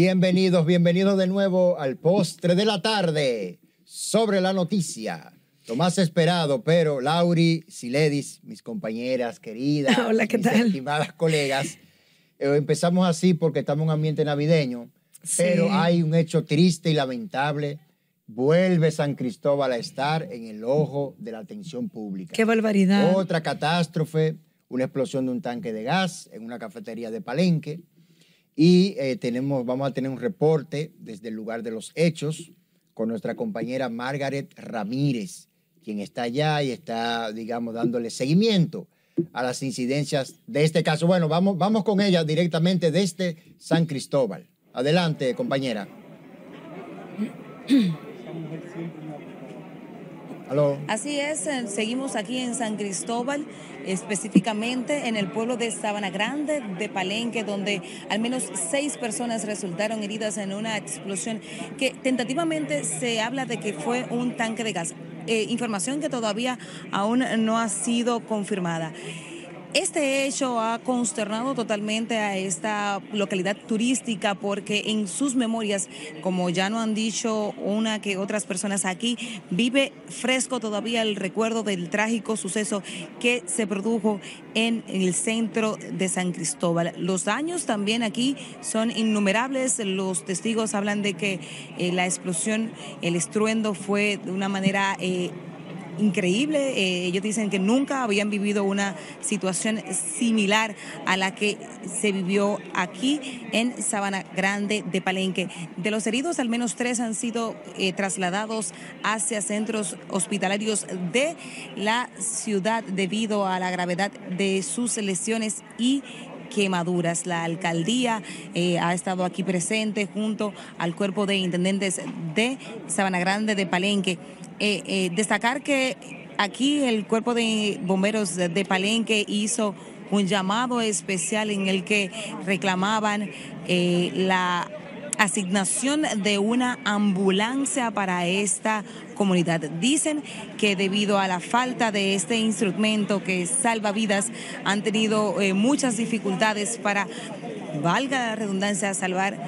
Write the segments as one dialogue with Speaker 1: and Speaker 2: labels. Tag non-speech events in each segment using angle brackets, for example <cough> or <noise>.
Speaker 1: Bienvenidos, bienvenidos de nuevo al postre de la tarde sobre la noticia. Lo más esperado, pero Lauri, Siledis, mis compañeras queridas, <laughs>
Speaker 2: Hola, ¿qué
Speaker 1: mis
Speaker 2: tal?
Speaker 1: estimadas colegas, eh, empezamos así porque estamos en un ambiente navideño,
Speaker 2: Sí.
Speaker 1: pero hay un hecho triste y lamentable. Vuelve San Cristóbal a estar en el ojo de la atención pública.
Speaker 2: Qué barbaridad.
Speaker 1: Otra catástrofe, una explosión de un tanque de gas en una cafetería de Palenque. Y eh, tenemos, vamos a tener un reporte desde el lugar de los hechos con nuestra compañera Margaret Ramírez, quien está allá y está, digamos, dándole seguimiento a las incidencias de este caso. Bueno, vamos, vamos con ella directamente desde San Cristóbal. Adelante, compañera. <clears throat>
Speaker 3: Así es, eh, seguimos aquí en San Cristóbal, específicamente en el pueblo de Sabana Grande de Palenque, donde al menos seis personas resultaron heridas en una explosión que tentativamente se habla de que fue un tanque de gas. Eh, información que todavía aún no ha sido confirmada. Este hecho ha consternado totalmente a esta localidad turística porque en sus memorias, como ya no han dicho una que otras personas aquí, vive fresco todavía el recuerdo del trágico suceso que se produjo en el centro de San Cristóbal. Los daños también aquí son innumerables. Los testigos hablan de que eh, la explosión, el estruendo fue de una manera... eh, increíble. Eh, ellos dicen que nunca habían vivido una situación similar a la que se vivió aquí en Sabana Grande de Palenque. De los heridos, al menos tres han sido eh, trasladados hacia centros hospitalarios de la ciudad debido a la gravedad de sus lesiones y quemaduras. La alcaldía eh, ha estado aquí presente junto al cuerpo de intendentes de Sabana Grande de Palenque. Eh, eh, destacar que aquí el cuerpo de bomberos de, Palenque hizo un llamado especial en el que reclamaban eh, la asignación de una ambulancia para esta comunidad. Dicen que debido a la falta de este instrumento que salva vidas, han tenido muchas dificultades para, valga la redundancia, salvar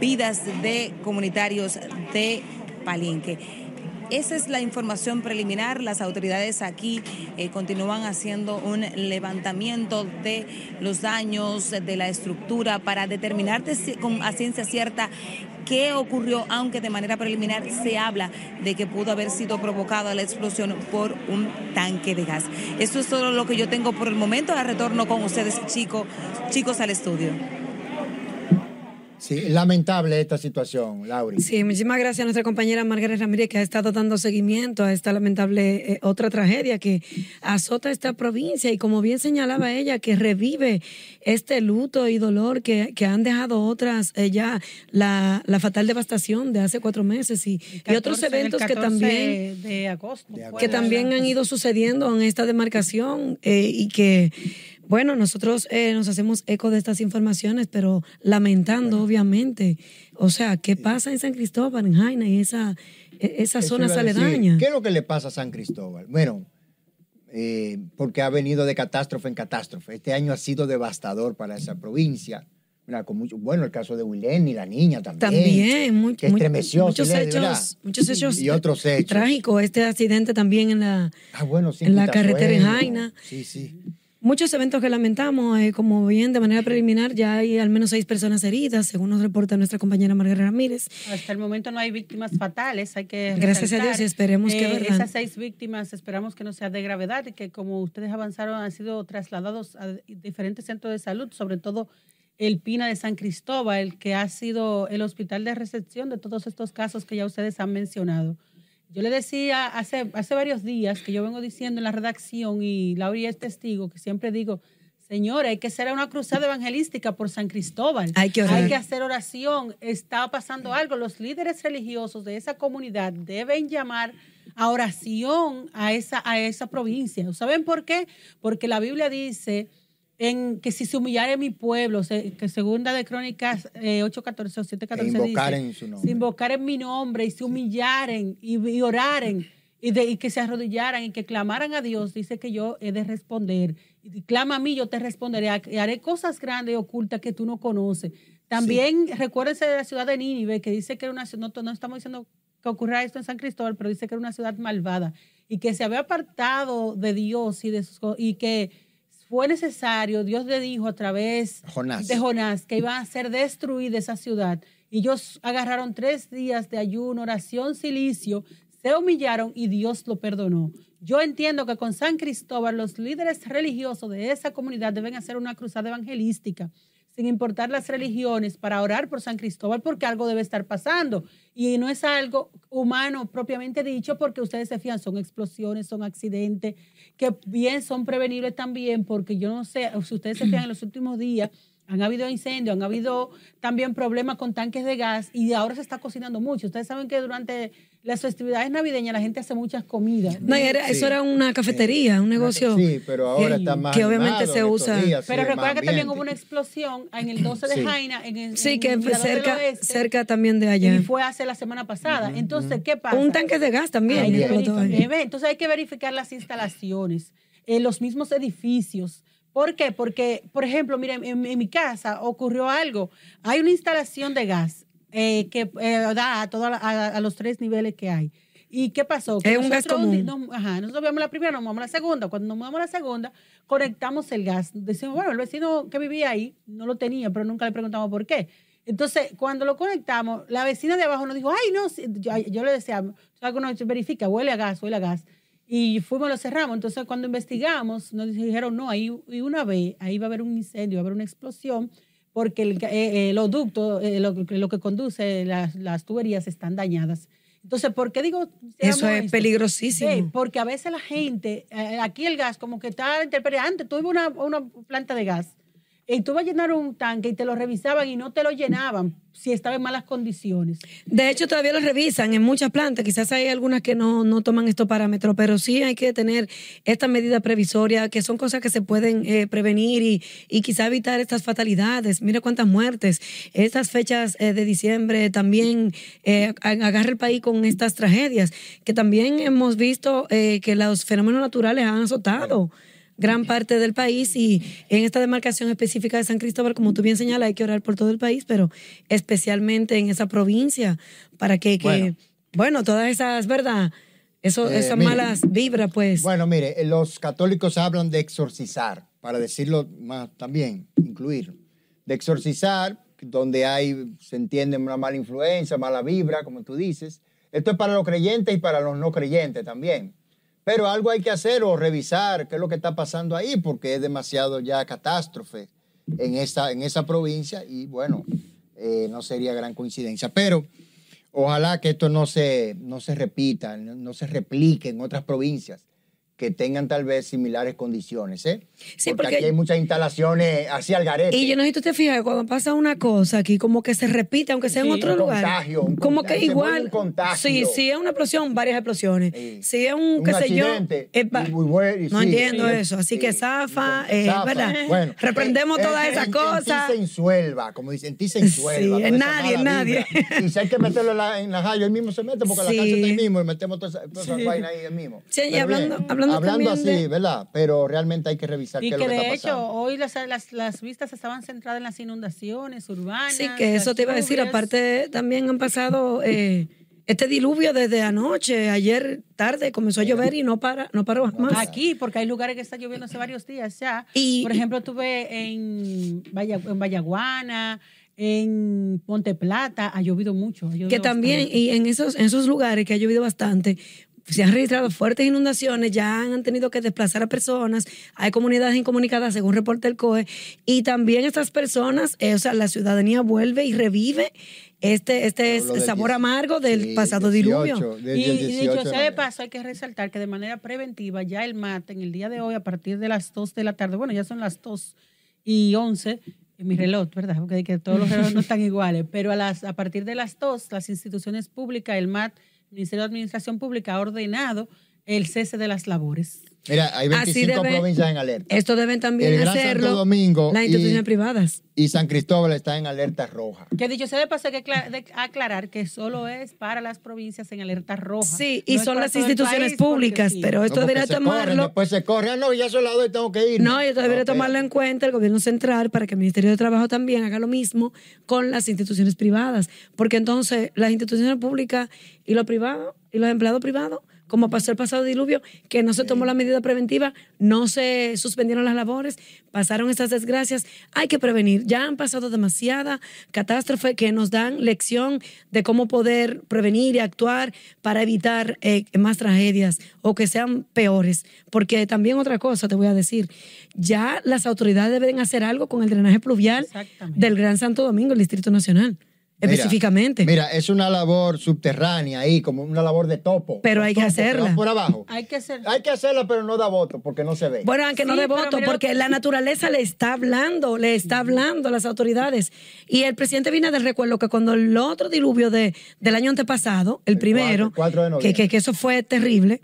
Speaker 3: vidas de comunitarios de Palenque. Esa es la información preliminar. Las autoridades aquí eh, continúan haciendo un levantamiento de los daños de la estructura para determinar con, a ciencia cierta qué ocurrió, aunque de manera preliminar se habla de que pudo haber sido provocada la explosión por un tanque de gas. Esto es todo lo que yo tengo por el momento. Ahora retorno con ustedes, chicos, chicos, al estudio.
Speaker 1: Sí, lamentable esta situación, Lauri.
Speaker 2: Sí, muchísimas gracias a nuestra compañera Margaret Ramírez que ha estado dando seguimiento a esta lamentable eh, otra tragedia que azota esta provincia y como bien señalaba ella, que revive este luto y dolor que, que han dejado otras, eh, ya la, la fatal devastación de hace cuatro meses y, y otros
Speaker 4: 14,
Speaker 2: eventos que
Speaker 4: 14
Speaker 2: también
Speaker 4: de agosto.
Speaker 1: De
Speaker 4: fue
Speaker 2: que también han ido sucediendo en esta demarcación eh, y que, bueno, nosotros eh, nos hacemos eco de estas informaciones, pero lamentando, obviamente. O sea, ¿qué pasa en San Cristóbal, en Jaina y esa, e- esas zonas aledañas?
Speaker 1: ¿Qué es lo que le pasa a San Cristóbal? Bueno, eh, porque ha venido de catástrofe en catástrofe. Este año ha sido devastador para esa provincia. Mira, con mucho, bueno, el caso de Wilén y la niña también.
Speaker 2: También, mu-
Speaker 1: que estremeció,
Speaker 2: muchos hechos, muchos hechos
Speaker 1: Y otros hechos.
Speaker 2: trágicos. Este accidente también en la,
Speaker 1: Ah, bueno, sí,
Speaker 2: en la carretera en Jaina.
Speaker 1: Sí, sí.
Speaker 2: Muchos eventos que lamentamos, eh, como bien de manera preliminar, ya hay al menos seis personas heridas, según nos reporta nuestra compañera Margarita Ramírez.
Speaker 4: Hasta el momento no hay víctimas fatales, hay que
Speaker 2: Gracias a
Speaker 4: resaltar.
Speaker 2: Dios y esperemos que,
Speaker 4: Eh,
Speaker 2: ¿verdad?
Speaker 4: esas seis víctimas esperamos que no sea de gravedad y que como ustedes avanzaron han sido trasladados a diferentes centros de salud, sobre todo el Pina de San Cristóbal, que ha sido el hospital de recepción de todos estos casos que ya ustedes han mencionado. Yo le decía hace, hace varios días que yo vengo diciendo en la redacción y Laura es testigo, que siempre digo, señora, hay que hacer una cruzada evangelística por San Cristóbal.
Speaker 2: Hay que.
Speaker 4: Hay que hacer oración. Está pasando algo. Los líderes religiosos de esa comunidad deben llamar a oración a esa, a esa provincia. ¿Saben por qué? Porque la Biblia dice en que si se humillare mi pueblo, se- que segunda de Crónicas eh, 8.14 o 7.14
Speaker 1: E
Speaker 4: dice,
Speaker 1: invocaren su nombre.
Speaker 4: si invocaren mi nombre y se humillaren y, y oraren y, de- y que se arrodillaran y que clamaran a Dios, dice que yo he de responder. Y clama a mí, yo te responderé y haré cosas grandes y ocultas que tú no conoces. También recuérdense de la ciudad de Nínive, que dice que era una ciudad, no, no estamos diciendo que ocurra esto en San Cristóbal, pero dice que era una ciudad malvada y que se había apartado de Dios y, de sus y que fue necesario, Dios le dijo a través
Speaker 1: Jonás.
Speaker 4: de Jonás que iba a ser destruida esa ciudad. Y ellos agarraron tres días de ayuno, oración, silicio, se humillaron y Dios lo perdonó. Yo entiendo que con San Cristóbal los líderes religiosos de esa comunidad deben hacer una cruzada evangelística, sin importar las religiones, para orar por San Cristóbal porque algo debe estar pasando. Y no es algo humano propiamente dicho porque ustedes se fían, son explosiones, son accidentes, que bien son prevenibles también porque yo no sé, si ustedes se fían en los últimos días, han habido incendios, han habido también problemas con tanques de gas y ahora se está cocinando mucho. Ustedes saben que durante las festividades navideñas la gente hace muchas comidas.
Speaker 2: No, era-
Speaker 1: Sí.
Speaker 2: eso era una cafetería, un negocio.
Speaker 1: Sí, pero ahora
Speaker 2: que-
Speaker 1: está más
Speaker 2: que obviamente se usa.
Speaker 1: días,
Speaker 4: Pero recuerda que también hubo una explosión en el 12 de
Speaker 1: Sí.
Speaker 4: Jaina, en el
Speaker 2: Sí,
Speaker 4: en
Speaker 2: que fue cerca,
Speaker 4: Oeste,
Speaker 2: cerca también de allá.
Speaker 4: Y fue hace la semana pasada. Entonces, ¿qué pasa?
Speaker 2: Un tanque de gas también.
Speaker 4: Hay Entonces hay que verificar las instalaciones, eh, los mismos edificios. ¿Por qué? Porque, por ejemplo, miren, en, en mi casa ocurrió algo. Hay una instalación de gas eh, que eh, da a, toda la- a, a los tres niveles que hay. ¿Y qué pasó? Que
Speaker 2: Es un gas común.
Speaker 4: no- ajá, nosotros vemos la primera, nos mudamos a la segunda. Cuando nos mudamos a la segunda, conectamos el gas. Decimos, bueno, el vecino que vivía ahí no lo tenía, pero nunca le preguntamos por qué. Entonces, cuando lo conectamos, la vecina de abajo nos dijo, ay, no, sí", yo, yo le decía, ¿sabes uno verifica? Huele a gas, huele a gas. Y fuimos, lo cerramos. Entonces, cuando investigamos, nos dijeron, no, ahí y una vez, ahí va a haber un incendio, va a haber una explosión, porque el, eh, eh, los ductos, eh, lo, que- lo que conduce, las, las tuberías están dañadas. Entonces, ¿por qué digo?
Speaker 2: Eso es
Speaker 4: esto?
Speaker 2: peligrosísimo.
Speaker 4: Sí, porque a veces la gente, eh, aquí el gas como que está interpretando. Antes tuve una, una planta de gas y tú vas a llenar un tanque y te lo revisaban y no te lo llenaban si estaba en malas condiciones.
Speaker 2: De hecho, todavía lo revisan en muchas plantas. Quizás hay algunas que no, no toman estos parámetros, pero sí hay que tener esta medida previsoria, que son cosas que se pueden eh, prevenir y, y evitar estas fatalidades. Mira cuántas muertes. Estas fechas eh, de diciembre también eh, ag- agarra el país con estas tragedias, que también hemos visto eh, que los fenómenos naturales han azotado gran parte del país y en esta demarcación específica de San Cristóbal, como tú bien señalas, hay que orar por todo el país, pero especialmente en esa provincia, para que, que bueno.
Speaker 1: Bueno.
Speaker 2: todas esas, ¿verdad? Eso,
Speaker 1: Eh,
Speaker 2: esas
Speaker 1: mire.
Speaker 2: malas vibras, pues.
Speaker 1: Bueno, mire, eh, los católicos hablan de exorcizar, para decirlo más también, incluir. De exorcizar, donde hay, se entiende una mala influencia, mala vibra, como tú dices. Esto es para los creyentes y para los no creyentes también. Pero algo hay que hacer o revisar qué es lo que está pasando ahí, porque es demasiado ya catástrofe en esa, en esa provincia y bueno, eh, no sería gran coincidencia. Pero ojalá que esto no se, no se repita, no, no se replique en otras provincias que tengan tal vez similares condiciones, ¿eh?
Speaker 2: Sí,
Speaker 1: porque,
Speaker 2: porque-
Speaker 1: aquí hay muchas instalaciones así al garete.
Speaker 2: Y yo no sé si tú te fijas, cuando pasa una cosa aquí, como que se repite, aunque sea en
Speaker 4: Sí,
Speaker 2: otro
Speaker 1: un
Speaker 2: lugar.
Speaker 1: contagio, un
Speaker 2: como
Speaker 1: contagio,
Speaker 2: que igual.
Speaker 1: un contagio.
Speaker 2: Sí, si es una explosión, varias explosiones.
Speaker 1: Sí.
Speaker 2: Es un,
Speaker 1: Un
Speaker 2: qué sé yo.
Speaker 1: y muy bueno,
Speaker 2: no
Speaker 1: sí,
Speaker 2: entiendo
Speaker 1: sí,
Speaker 2: eso. Así
Speaker 1: sí.
Speaker 2: que zafa, eh,
Speaker 1: Zafa.
Speaker 2: ¿verdad?
Speaker 1: Bueno,
Speaker 2: Reprendemos
Speaker 1: eh,
Speaker 2: todas
Speaker 1: eh,
Speaker 2: esas
Speaker 1: en-
Speaker 2: cosas.
Speaker 1: En ti se ensuelva, como dicen, en ti se ensuelva.
Speaker 2: Sí,
Speaker 1: toda
Speaker 2: en
Speaker 1: esa
Speaker 2: nadie, en
Speaker 1: vibra. Y si hay que meterlo en la, en la él mismo se mete, porque
Speaker 2: Sí.
Speaker 1: la cancha está ahí mismo y metemos todas esas todas esas vainas ahí él mismo.
Speaker 2: Sí, y
Speaker 1: Pero
Speaker 2: hablando- hablando también
Speaker 1: así,
Speaker 2: de-
Speaker 1: ¿verdad? Pero realmente hay que revisar
Speaker 4: Y
Speaker 1: qué es lo que
Speaker 4: de
Speaker 1: está
Speaker 4: hecho
Speaker 1: pasando.
Speaker 4: hoy las, las, las vistas estaban centradas en las inundaciones urbanas.
Speaker 2: Sí, que eso te iba a decir. Aparte, también han pasado eh, este diluvio desde anoche. Ayer tarde comenzó a llover y no para, no paró más.
Speaker 4: Aquí, porque hay lugares que está lloviendo hace varios días ya.
Speaker 2: Y-
Speaker 4: Por ejemplo, tuve en, en Vallaguana, en Monte Plata, ha llovido mucho. ha llovido
Speaker 2: que también,
Speaker 4: bastante.
Speaker 2: y en esos, en esos lugares que ha llovido bastante, se han registrado fuertes inundaciones, ya han tenido que desplazar a personas, hay comunidades incomunicadas, según reporta el COE, y también estas personas, eh, o sea, la ciudadanía vuelve y revive este, este
Speaker 1: del
Speaker 2: sabor
Speaker 1: 10
Speaker 2: amargo del
Speaker 1: sí,
Speaker 2: pasado
Speaker 1: 18,
Speaker 2: diluvio.
Speaker 4: Y, y
Speaker 1: 18
Speaker 4: dicho sea de paso, hay que resaltar que de manera preventiva ya el MAT en el día de hoy, a partir de las 2 de la tarde, bueno, ya son las 2 y 11 en mi reloj, ¿verdad? Porque que todos los relojes no están <laughs> iguales, pero a, las, a partir de las 2, las instituciones públicas, el MAT, Ministerio de Administración Pública, ha ordenado el cese de las labores.
Speaker 1: Mira, hay 25
Speaker 2: debe-
Speaker 1: provincias en alerta.
Speaker 2: Esto deben también
Speaker 1: El Gran
Speaker 2: hacerlo
Speaker 1: Santo Domingo
Speaker 2: las
Speaker 1: y-
Speaker 2: instituciones privadas.
Speaker 1: Y San Cristóbal está en alerta roja.
Speaker 4: Que dicho sea de paso, hay que aclarar que solo es para las provincias en alerta roja.
Speaker 2: Sí, y
Speaker 4: No
Speaker 2: son las instituciones públicas,
Speaker 4: sí.
Speaker 2: pero esto
Speaker 1: No,
Speaker 2: debería
Speaker 1: se corren,
Speaker 2: tomarlo.
Speaker 1: después se corre. Ah, no, ya soy la doy, tengo que ir.
Speaker 2: No, esto debería tomarlo en cuenta el gobierno central para que el Ministerio de Trabajo también haga lo mismo con las instituciones privadas. Porque entonces las instituciones públicas y los privados y los empleados privados, como pasó el pasado diluvio, que no se tomó la medida preventiva, no se suspendieron las labores, pasaron estas desgracias. Hay que prevenir. Ya han pasado demasiada catástrofe que nos dan lección de cómo poder prevenir y actuar para evitar eh, más tragedias o que sean peores. Porque también otra cosa te voy a decir, ya las autoridades deben hacer algo con el drenaje pluvial del Gran Santo Domingo, el Distrito Nacional, específicamente.
Speaker 1: Mira, es una labor subterránea ahí, como una labor de topo.
Speaker 2: Pero hay que hacerla.
Speaker 1: por abajo.
Speaker 4: Hay que ser.
Speaker 1: Hay que hacerla, pero no da voto, porque no se ve.
Speaker 2: Bueno, aunque no
Speaker 4: Sí, pero
Speaker 2: voto,
Speaker 4: mira
Speaker 2: porque
Speaker 4: que-
Speaker 2: la naturaleza le está hablando, le está hablando a las autoridades. Y el presidente Binader recuerdo que cuando el otro diluvio de, del año antepasado, el,
Speaker 1: El
Speaker 2: primero,
Speaker 1: cuatro- el 4 de
Speaker 2: que, que, que eso fue terrible,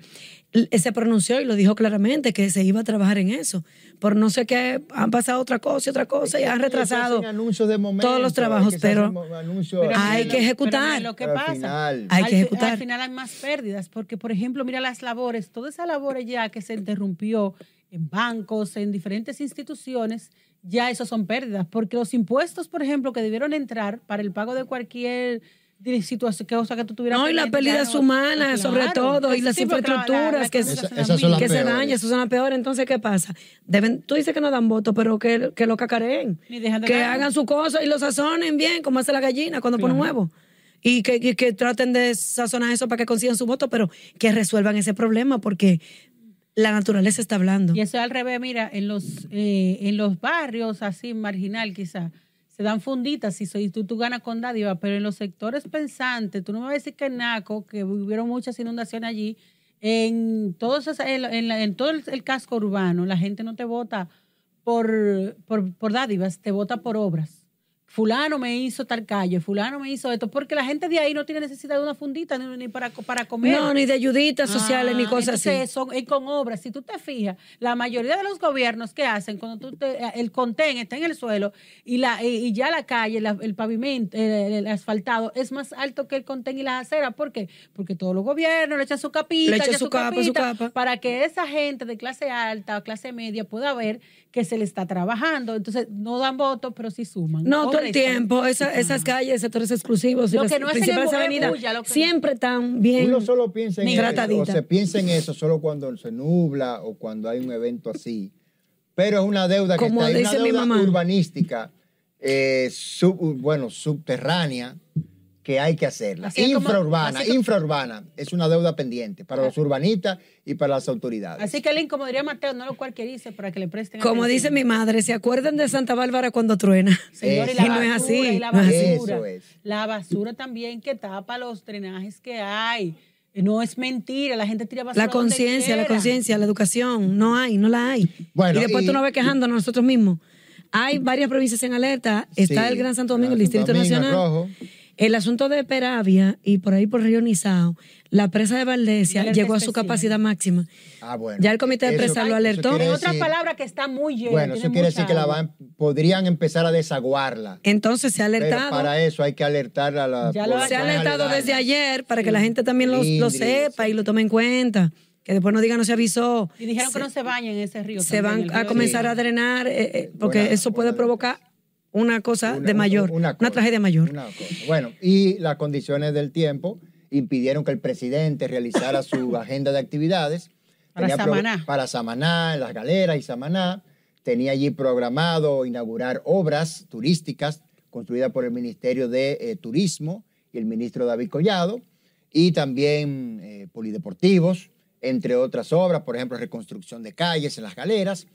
Speaker 2: se pronunció y lo dijo claramente que se iba a trabajar en eso. Por no sé qué, han pasado otra cosa y otra cosa y han retrasado
Speaker 1: de momento,
Speaker 2: todos los trabajos,
Speaker 1: hay que hacer
Speaker 2: pero hay que ejecutar.
Speaker 4: lo que pasa.
Speaker 1: final-
Speaker 2: Hay que ejecutar.
Speaker 4: Al final hay más pérdidas, porque, por ejemplo, mira las labores, todas esas labores ya que se interrumpió en bancos, en diferentes instituciones, ya eso son pérdidas, porque los impuestos, por ejemplo, que debieron entrar para el pago de cualquier situación que, o sea, que tú tuvieras
Speaker 2: No, y las pérdidas humanas, sobre
Speaker 4: Claro.
Speaker 2: todo, y las
Speaker 4: Sí, porque la- la-
Speaker 2: infraestructuras
Speaker 4: la
Speaker 2: que,
Speaker 4: económica
Speaker 1: Esa-
Speaker 4: son las
Speaker 1: esas son las
Speaker 2: que se dañan, eso son las peores. Entonces, ¿qué pasa? Deben, tú dices que no dan voto, pero que, que lo cacareen. Que hagan su cosa y lo sazonen bien, como hace la gallina cuando pone un huevo. Y que, que- que traten de sazonar eso para que consigan su voto, pero que resuelvan ese problema porque la naturaleza está hablando.
Speaker 4: Y eso es al revés, mira, en los, eh, en los barrios así marginal quizás, se dan funditas y, so- y tú, tú ganas con dádiva, pero en los sectores pensantes, tú no me vas a decir que en Naco, que hubieron muchas inundaciones allí, en, todos en, en todo el, el casco urbano, la gente no te vota por, por, por dádivas, te vota por obras. Fulano me hizo tal calle, fulano me hizo esto, porque la gente de ahí no tiene necesidad de una fundita ni, ni para, para comer.
Speaker 2: No, ni de ayuditas sociales, ni
Speaker 4: Ah,
Speaker 2: cosas así.
Speaker 4: Son, y con obras, si tú te fijas, la mayoría de los gobiernos que hacen, cuando tú te- el contén está en el suelo y, la, y, ya la calle, la- el pavimento, el, el asfaltado es más alto que el contén y las aceras. ¿Por qué? Porque todos los gobiernos le echan su capita,
Speaker 2: Le echan su capa, su capa.
Speaker 4: para que esa gente de clase alta o clase media pueda ver que se le está trabajando. Entonces, no dan votos, pero sí suman.
Speaker 2: No, todo el tiempo. Esa- esas calles, sectores exclusivos
Speaker 4: Lo
Speaker 2: las
Speaker 4: que no
Speaker 2: principales
Speaker 4: es
Speaker 2: avenidas
Speaker 4: bulla, lo que-
Speaker 2: siempre están bien.
Speaker 1: Uno solo piensa en eso, o se piensa en eso solo cuando se nubla o cuando hay un evento así. Pero es una deuda que
Speaker 2: Como
Speaker 1: está ahí, una
Speaker 2: dice mi
Speaker 1: deuda
Speaker 2: mamá.
Speaker 1: urbanística, eh, sub- bueno, subterránea, que hay que hacerla.
Speaker 4: Así es como-
Speaker 1: infraurbana, infraurbana es una deuda pendiente para los urbanistas y para las autoridades.
Speaker 4: Así que, Link, como diría Mateo, no lo cualquierice para que le presten
Speaker 2: Como
Speaker 4: atención.
Speaker 2: dice mi madre, ¿se acuerdan de Santa Bárbara cuando truena?
Speaker 4: Señor, y la
Speaker 2: Y no es
Speaker 4: basura,
Speaker 2: así,
Speaker 4: y la
Speaker 2: no
Speaker 4: basura.
Speaker 1: Eso es.
Speaker 4: La basura también que tapa los drenajes que hay. No es mentira, la gente tira basura
Speaker 2: La conciencia, la conciencia, la educación, no hay, no la hay.
Speaker 1: Bueno,
Speaker 2: y después
Speaker 1: y-
Speaker 2: tú nos ves quejándonos nosotros mismos. Hay varias provincias en alerta, está
Speaker 1: Sí,
Speaker 2: el Gran Santo Domingo, el Distrito
Speaker 1: Domingo,
Speaker 2: Nacional.
Speaker 1: Rojo.
Speaker 2: El asunto de Peravia y por ahí por Río Nizao, la presa de Valdesia
Speaker 4: Alerta
Speaker 2: llegó a su
Speaker 4: especial.
Speaker 2: capacidad máxima.
Speaker 1: Ah, bueno.
Speaker 2: Ya el comité de
Speaker 1: Eso-
Speaker 2: presa lo alertó.
Speaker 1: quiere
Speaker 4: En otras
Speaker 1: decir-
Speaker 4: palabras, que está muy llena.
Speaker 1: Bueno, eso quiere decir que la van, podrían empezar a desaguarla.
Speaker 2: Entonces se ha
Speaker 1: Pero
Speaker 2: alertado.
Speaker 1: para eso hay que alertar a la
Speaker 4: Ya lo-
Speaker 2: Se ha alertado
Speaker 1: aledaña.
Speaker 2: desde ayer para que la gente también lo, lo sepa y lo tome en cuenta. Que después no diga no se avisó.
Speaker 4: Y dijeron que no se bañen en ese río.
Speaker 2: se
Speaker 4: también,
Speaker 2: van a comenzar a drenar eh, eh, porque
Speaker 1: Buena-
Speaker 2: eso puede
Speaker 1: buena
Speaker 2: provocar una cosa
Speaker 1: Una-
Speaker 2: de mayor, una,
Speaker 1: cosa,
Speaker 2: tragedia mayor.
Speaker 1: una cosa. Bueno, y las condiciones del tiempo impidieron que el presidente realizara su <laughs> agenda de actividades.
Speaker 4: Para
Speaker 1: Tenía pro-
Speaker 4: Samaná.
Speaker 1: Para Samaná, en las galeras y Samaná. Tenía allí programado inaugurar obras turísticas construidas por el Ministerio de eh, Turismo y el ministro David Collado. Y también eh, polideportivos, entre otras obras, por ejemplo, reconstrucción de calles en las galeras,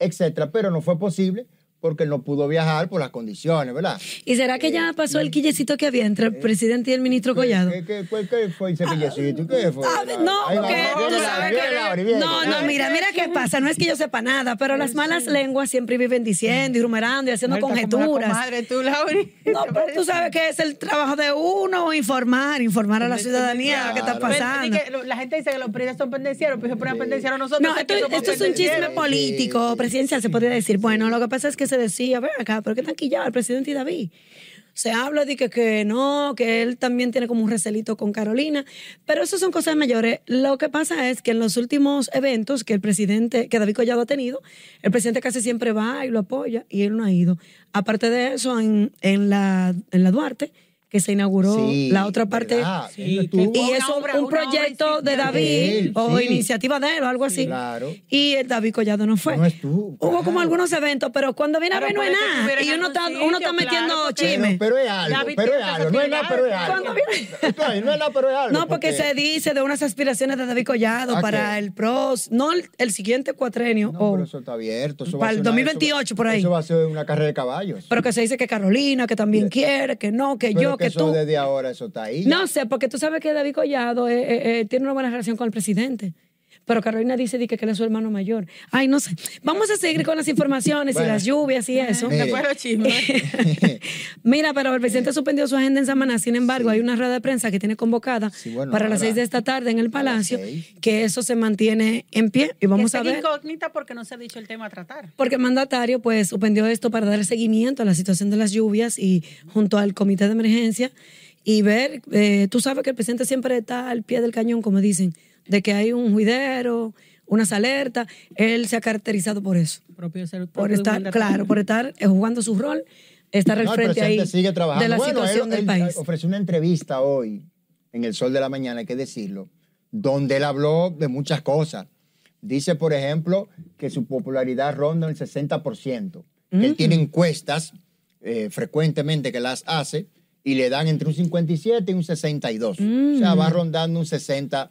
Speaker 1: etcétera. Pero no fue posible porque no pudo viajar por las condiciones, ¿verdad?
Speaker 2: ¿Y será que ya pasó el quillecito que había entre el presidente y el ministro Collado?
Speaker 1: ¿Qué, qué, qué, qué fue ese quillecito? ¿Qué fue?
Speaker 2: Ah, no, porque
Speaker 1: vamos,
Speaker 2: tú sabes que-. No, no, mira, mira qué pasa. No es que yo sepa nada, pero las malas lenguas siempre viven diciendo y rumerando y haciendo conjeturas.
Speaker 4: comadre, tú, Lauri.
Speaker 2: No, pero tú sabes que es el trabajo de uno informar, informar a la ciudadanía lo que está
Speaker 1: Claro.
Speaker 2: pasando.
Speaker 4: La gente dice que los periodistas son pendencieros, pues se ponen pendencieros nosotros.
Speaker 2: No, esto, esto es un chisme político, presidencial, se podría decir. Bueno, lo que pasa es que se decía, ven acá, pero qué tan el presidente y David. Se habla de que, que no, que él también tiene como un recelito con Carolina, pero eso son cosas mayores. Lo que pasa es que en los últimos eventos que el presidente, que David Collado ha tenido, el presidente casi siempre va y lo apoya y él no ha ido. Aparte de eso, en, en, la, en la Duarte, que se inauguró
Speaker 1: Sí,
Speaker 2: la otra parte.
Speaker 1: ¿verdad?
Speaker 4: Sí.
Speaker 2: Y es un,
Speaker 4: obra-
Speaker 2: un
Speaker 4: una
Speaker 2: proyecto de. David
Speaker 1: Él,
Speaker 2: o
Speaker 1: sí.
Speaker 2: iniciativa de él o algo así.
Speaker 1: Claro.
Speaker 2: Y el David Collado no fue.
Speaker 1: No estuvo,
Speaker 2: Hubo
Speaker 1: claro.
Speaker 2: como algunos eventos, pero cuando viene a ver no es nada. Y uno está, uno está metiendo chisme.
Speaker 1: Pero, pero es algo,
Speaker 4: David
Speaker 1: pero es algo. No es nada, pero es algo.
Speaker 2: Viene-
Speaker 1: No es nada, pero es algo.
Speaker 2: No, porque se dice de unas aspiraciones de David Collado
Speaker 1: ¿A
Speaker 2: para
Speaker 1: qué?
Speaker 2: el PROS, no el, el siguiente cuatrenio,
Speaker 1: No,
Speaker 2: o-
Speaker 1: pero eso está abierto. eso va
Speaker 2: Para
Speaker 1: a
Speaker 2: el
Speaker 1: ser una-
Speaker 2: 2028
Speaker 1: eso va-
Speaker 2: por ahí.
Speaker 1: Eso va a ser una carrera de caballos.
Speaker 2: pero que se dice que Carolina, que también quiere, que no, que yo, que,
Speaker 1: eso
Speaker 2: tú.
Speaker 1: desde ahora, eso está ahí.
Speaker 2: No sé, porque tú sabes que David Collado eh, eh, eh, tiene una buena relación con el presidente. Pero Carolina dice di que, que él es su hermano mayor. Ay, no sé. Vamos a seguir con las informaciones
Speaker 1: Bueno.
Speaker 2: y las lluvias y eso.
Speaker 4: Chismes. <laughs>
Speaker 2: Mira, pero el presidente suspendió su agenda en Samaná. Sin embargo, hay una rueda de prensa que tiene convocada
Speaker 1: Sí, bueno,
Speaker 2: para las seis de esta tarde en el Palacio, que eso se mantiene en pie. Y vamos
Speaker 4: que
Speaker 2: a ver.
Speaker 4: incógnita porque no se ha dicho el tema a tratar.
Speaker 2: Porque el mandatario pues suspendió esto para dar seguimiento a la situación de las lluvias y junto al comité de emergencia y ver, eh, tú sabes que el presidente siempre está al pie del cañón, como dicen, de que hay un juidero, unas alertas. Él se ha caracterizado por eso,
Speaker 4: Propio ser-
Speaker 2: por
Speaker 4: propio
Speaker 2: estar, claro, por estar eh, jugando su rol, estar al
Speaker 1: No, el
Speaker 2: frente ahí
Speaker 1: presidente sigue trabajando.
Speaker 2: de la
Speaker 1: Bueno,
Speaker 2: situación
Speaker 1: él-
Speaker 2: del
Speaker 1: él
Speaker 2: país.
Speaker 1: Ofreció una entrevista hoy en El Sol de la Mañana, hay que decirlo, donde él habló de muchas cosas. Dice, por ejemplo, que su popularidad ronda el 60%, que él tiene encuestas eh, frecuentemente que las hace y le dan entre un 57 y un 62. O sea, va rondando un 60%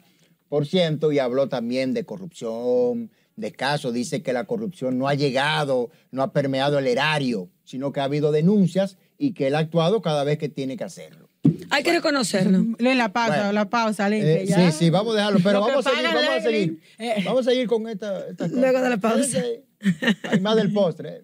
Speaker 1: y habló también de corrupción, de casos. Dice que la corrupción no ha llegado, no ha permeado el erario, sino que ha habido denuncias y que él ha actuado cada vez que tiene que hacerlo.
Speaker 2: Hay que reconocerlo.
Speaker 4: En la pausa,
Speaker 1: Bueno.
Speaker 4: la pausa,
Speaker 1: Eh,
Speaker 4: ya.
Speaker 1: sí, sí, vamos a dejarlo, pero vamos a seguir, vamos a seguir.
Speaker 4: Eh.
Speaker 1: Vamos a seguir con esta, esta cosa.
Speaker 2: Luego de la pausa.
Speaker 1: Hay más del postre.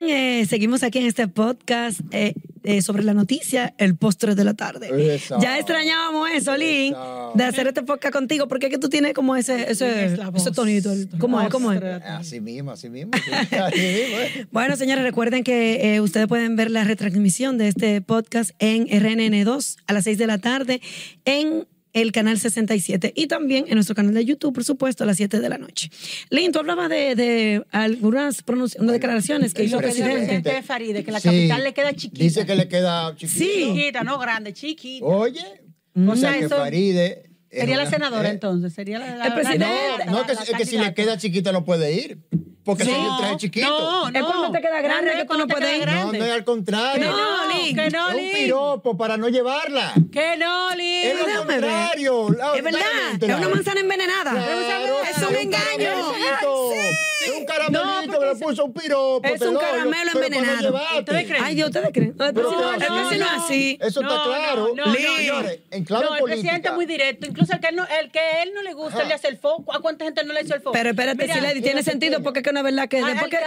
Speaker 1: Eh.
Speaker 2: Seguimos aquí en este podcast eh, eh, sobre la noticia, el postre de la tarde.
Speaker 1: Eso.
Speaker 2: Ya extrañábamos eso, Lin,
Speaker 1: Eso.
Speaker 2: de hacer este podcast contigo, porque es que tú tienes como ese, ese,
Speaker 4: Es
Speaker 2: ese tonito. ¿Cómo es? ¿Cómo es?
Speaker 1: Así mismo, así mismo. sí, <laughs> así mismo.
Speaker 2: Bueno, señores, recuerden que eh, ustedes pueden ver la retransmisión de este podcast en RNN2 a las 6 de la tarde en el canal 67 y también en nuestro canal de YouTube, por supuesto, a las 7 de la noche. Lin, tú hablabas de, de algunas unas declaraciones que hizo el presidente.
Speaker 4: presidente de Faride, que la
Speaker 1: Sí.
Speaker 4: capital le queda chiquita.
Speaker 1: Dice que le queda chiquito.
Speaker 2: Sí.
Speaker 4: Chiquita, no grande, chiquita.
Speaker 1: Oye,
Speaker 4: O
Speaker 1: o sea que
Speaker 4: eso-
Speaker 1: Faride...
Speaker 4: Sería la senadora
Speaker 1: eh,
Speaker 4: entonces, sería la, la-
Speaker 2: El presidente.
Speaker 4: la-
Speaker 1: No,
Speaker 4: la-
Speaker 1: que,
Speaker 4: la
Speaker 1: que si le queda chiquita no puede ir. Porque si
Speaker 4: No,
Speaker 1: le trae chiquito.
Speaker 4: No, no.
Speaker 2: Es cuando te queda grande
Speaker 4: Claro,
Speaker 2: que tú no puedes ir.
Speaker 1: No,
Speaker 4: grande.
Speaker 1: no es al contrario.
Speaker 4: Que no,
Speaker 2: Lin.
Speaker 4: que no,
Speaker 1: es un piropo para no llevarla.
Speaker 4: Que no, Lin.
Speaker 1: Es lo contrario.
Speaker 2: Es verdad, es una manzana envenenada.
Speaker 1: Claro,
Speaker 2: es un engaño.
Speaker 1: Es un caramelito
Speaker 2: No,
Speaker 1: que le puso un piropo.
Speaker 2: Es un
Speaker 1: lo-
Speaker 2: caramelo
Speaker 1: pero
Speaker 2: envenenado.
Speaker 1: llevarte.
Speaker 4: ¿Ustedes creen?
Speaker 2: Ay, Dios, ¿ustedes creen? No, el
Speaker 1: Pero no,
Speaker 2: es así.
Speaker 1: Eso está claro.
Speaker 4: no,
Speaker 1: en clave
Speaker 4: no, el presidente es muy directo. Incluso el que, no, el que a él no le gusta, él le hace el foco. ¿A cuánta gente no le hizo el foco?
Speaker 2: Pero espérate, si le tiene sentido, porque es que no es verdad que después que,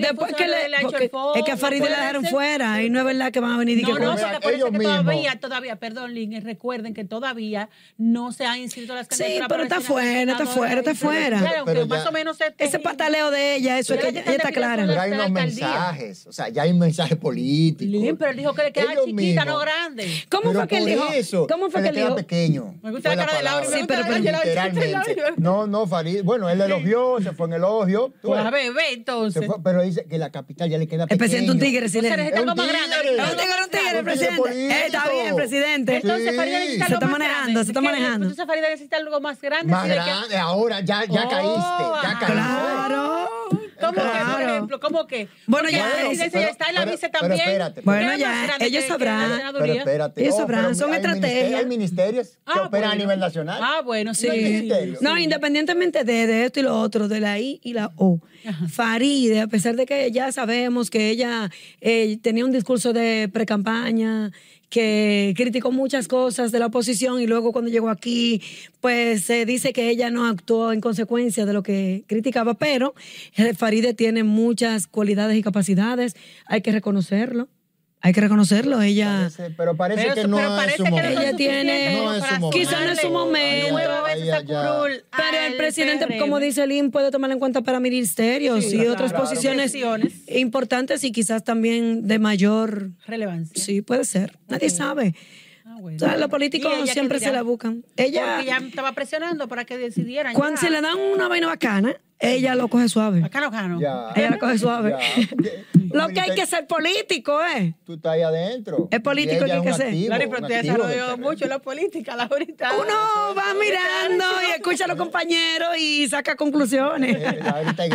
Speaker 2: después que
Speaker 4: le
Speaker 2: es que a Farideh la dejaron fuera y no es verdad que van a venir y que
Speaker 4: No, no, porque todavía, todavía, perdón, Lin, y recuerden que todavía no se han inscrito las
Speaker 2: Sí,
Speaker 4: candidaturas
Speaker 2: pero
Speaker 4: para
Speaker 2: está fuera, está fuera, está fuera.
Speaker 4: Claro,
Speaker 1: Pero
Speaker 4: que más o menos este-
Speaker 2: ese pataleo de ella, eso es que ella, ella está clara.
Speaker 1: Pero hay unos mensajes. O sea, ya hay un mensaje político.
Speaker 4: Pero él dijo que le queda
Speaker 1: Ellos
Speaker 4: chiquita,
Speaker 1: mismos.
Speaker 4: no grande.
Speaker 2: ¿Cómo
Speaker 1: Pero
Speaker 2: fue que él dijo?
Speaker 1: Eso,
Speaker 2: ¿Cómo fue que él dijo?
Speaker 1: pequeño.
Speaker 4: Me gusta la cara de Laura,
Speaker 2: Sí, pero-
Speaker 1: Literalmente. No, no, Farid. Bueno, él elogió, se fue en elogio.
Speaker 4: Pues a ver, ve entonces.
Speaker 1: pero dice que la capital ya le queda
Speaker 2: El
Speaker 1: pequeño.
Speaker 2: presidente un tigre,
Speaker 4: sea,
Speaker 2: le-
Speaker 1: Es un tigre.
Speaker 2: Tigre, presidente. Está bien, presidente.
Speaker 4: Entonces,
Speaker 1: Sí.
Speaker 4: Farida necesita
Speaker 2: Se
Speaker 4: algo
Speaker 2: está
Speaker 4: más
Speaker 2: manejando,
Speaker 4: grande.
Speaker 2: se está
Speaker 4: ¿Qué?
Speaker 2: manejando.
Speaker 4: Entonces, Farida necesita algo más grande.
Speaker 1: Más ahora ya, ya
Speaker 4: Oh,
Speaker 1: caíste, ya
Speaker 4: ajá.
Speaker 1: caíste.
Speaker 2: Claro.
Speaker 4: ¿Cómo que, por
Speaker 2: Claro.
Speaker 4: ejemplo? ¿Cómo que?
Speaker 2: Bueno,
Speaker 4: Porque
Speaker 2: ya,
Speaker 4: la presidencia
Speaker 1: pero-
Speaker 4: ya está en la vice
Speaker 1: pero
Speaker 4: también.
Speaker 1: espérate,
Speaker 2: Bueno,
Speaker 4: ¿Qué es
Speaker 2: ya, ellos sabrán.
Speaker 1: Pero espérate.
Speaker 2: Ellos sabrán, son estrategias.
Speaker 1: Hay ministerios que
Speaker 4: Ah,
Speaker 1: operan a nivel nacional.
Speaker 4: Ah, bueno, sí.
Speaker 1: No
Speaker 2: independientemente de, de esto y lo otro, de la I y la O. Faride, a pesar de que ya sabemos que ella eh, tenía un discurso de pre-campaña, que criticó muchas cosas de la oposición y luego cuando llegó aquí, pues se dice que ella no actuó en consecuencia de lo que criticaba, pero Faride tiene muchas cualidades y capacidades, hay que reconocerlo. Hay que reconocerlo, ella...
Speaker 1: Parece- pero parece
Speaker 4: Pero
Speaker 1: que no
Speaker 4: pero
Speaker 1: es
Speaker 4: parece
Speaker 1: su
Speaker 4: que no
Speaker 1: momento.
Speaker 2: Ella tiene-
Speaker 1: No es su.
Speaker 2: Quizá no es su momento. Pero el presidente,
Speaker 4: PRM.
Speaker 2: como dice Lynn, puede tomar en cuenta para ministerios
Speaker 4: Sí,
Speaker 2: y
Speaker 4: claro,
Speaker 2: otras
Speaker 4: claro.
Speaker 2: posiciones importantes y quizás también de mayor...
Speaker 4: Relevancia.
Speaker 2: Sí, puede ser. Nadie sabe.
Speaker 4: Ah, bueno.
Speaker 2: O sea, los políticos
Speaker 4: ¿Y ella qué
Speaker 2: siempre se la buscan. Ella,
Speaker 4: Porque ya estaba presionando para que decidieran.
Speaker 2: cuando
Speaker 4: ya.
Speaker 2: se le dan una vaina bacana, ella lo coge suave.
Speaker 4: Bacano, bacano.
Speaker 1: Ya.
Speaker 2: Ella la coge suave. <laughs> Lo que hay que ser político, ¿eh?
Speaker 1: Tú estás ahí adentro.
Speaker 2: Es político que hay que ser.
Speaker 1: un
Speaker 4: pero te desarrolló mucho la política, la ahorita.
Speaker 2: Uno va mirando y escucha a los compañeros y saca conclusiones.
Speaker 1: Eh, Ahorita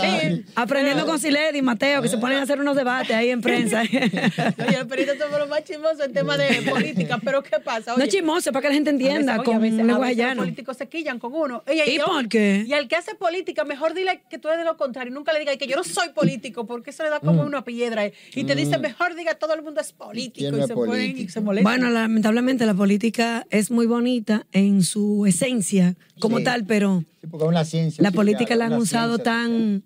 Speaker 4: sí.
Speaker 2: Aprendiendo con Siledi y Mateo, que se ponen a hacer unos debates ahí en prensa. <laughs>
Speaker 4: Oye, pero estos somos los más chismosos en tema de política. Pero ¿qué pasa?
Speaker 2: No es chismoso, para que la gente entienda,
Speaker 4: oye,
Speaker 2: con
Speaker 4: a veces-
Speaker 2: un
Speaker 4: a
Speaker 2: lenguaje
Speaker 4: veces
Speaker 2: llano.
Speaker 4: Los políticos se quillan con uno. Oye,
Speaker 2: ¿Y
Speaker 4: yo-
Speaker 2: por qué?
Speaker 4: Y al que hace política, mejor dile que tú eres de lo contrario. Nunca le digas que yo no soy político, porque eso le da como una piedra. eh. Y te dice, mejor diga todo el mundo es político.
Speaker 1: ¿Quién
Speaker 4: Y se ponen y.
Speaker 2: Bueno, lamentablemente la política es muy bonita en su esencia como
Speaker 1: Sí.
Speaker 2: tal, pero
Speaker 1: Sí, porque es una ciencia.
Speaker 2: la
Speaker 1: sí,
Speaker 2: política la han usado
Speaker 1: ciencia.
Speaker 2: tan...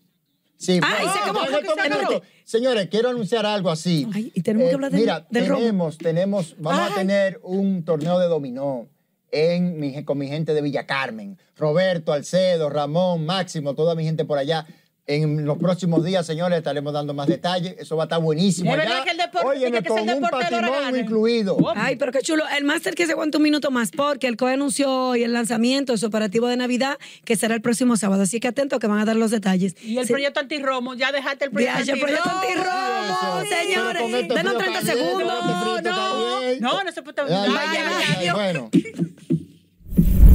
Speaker 1: Sí,
Speaker 2: Ay,
Speaker 1: no,
Speaker 2: se acabó,
Speaker 1: no,
Speaker 2: se.
Speaker 1: Señores, quiero anunciar algo así.
Speaker 2: Ay, y tenemos que hablar del-
Speaker 1: Mira,
Speaker 2: del
Speaker 1: tenemos, tenemos, vamos a tener un torneo de dominó en mi, con mi gente de Villa Carmen. Roberto, Alcedo, Ramón, Máximo, toda mi gente por allá. En los próximos días, señores, estaremos dando más detalles. Eso va a estar buenísimo.
Speaker 4: Es verdad que el deporte
Speaker 1: Óyeme,
Speaker 4: tiene que ser
Speaker 1: con un
Speaker 4: deporte de los
Speaker 1: patrimonio incluido.
Speaker 2: Ay, pero qué chulo. El máster que se aguanta un minuto más porque el COE anunció hoy el lanzamiento de su operativo de Navidad que será el próximo sábado. Así que atentos que van a dar los detalles.
Speaker 4: Y el
Speaker 2: Sí.
Speaker 4: proyecto antirromo, ya dejaste el proyecto antirromo.
Speaker 2: proyecto antirromo, señores.
Speaker 1: Este
Speaker 2: Denos
Speaker 1: frío
Speaker 2: 30
Speaker 1: caliente,
Speaker 2: segundos.
Speaker 4: No,
Speaker 1: caliente.
Speaker 4: no, no se puede-
Speaker 1: Ay, ay, ay. Bueno. Thank you.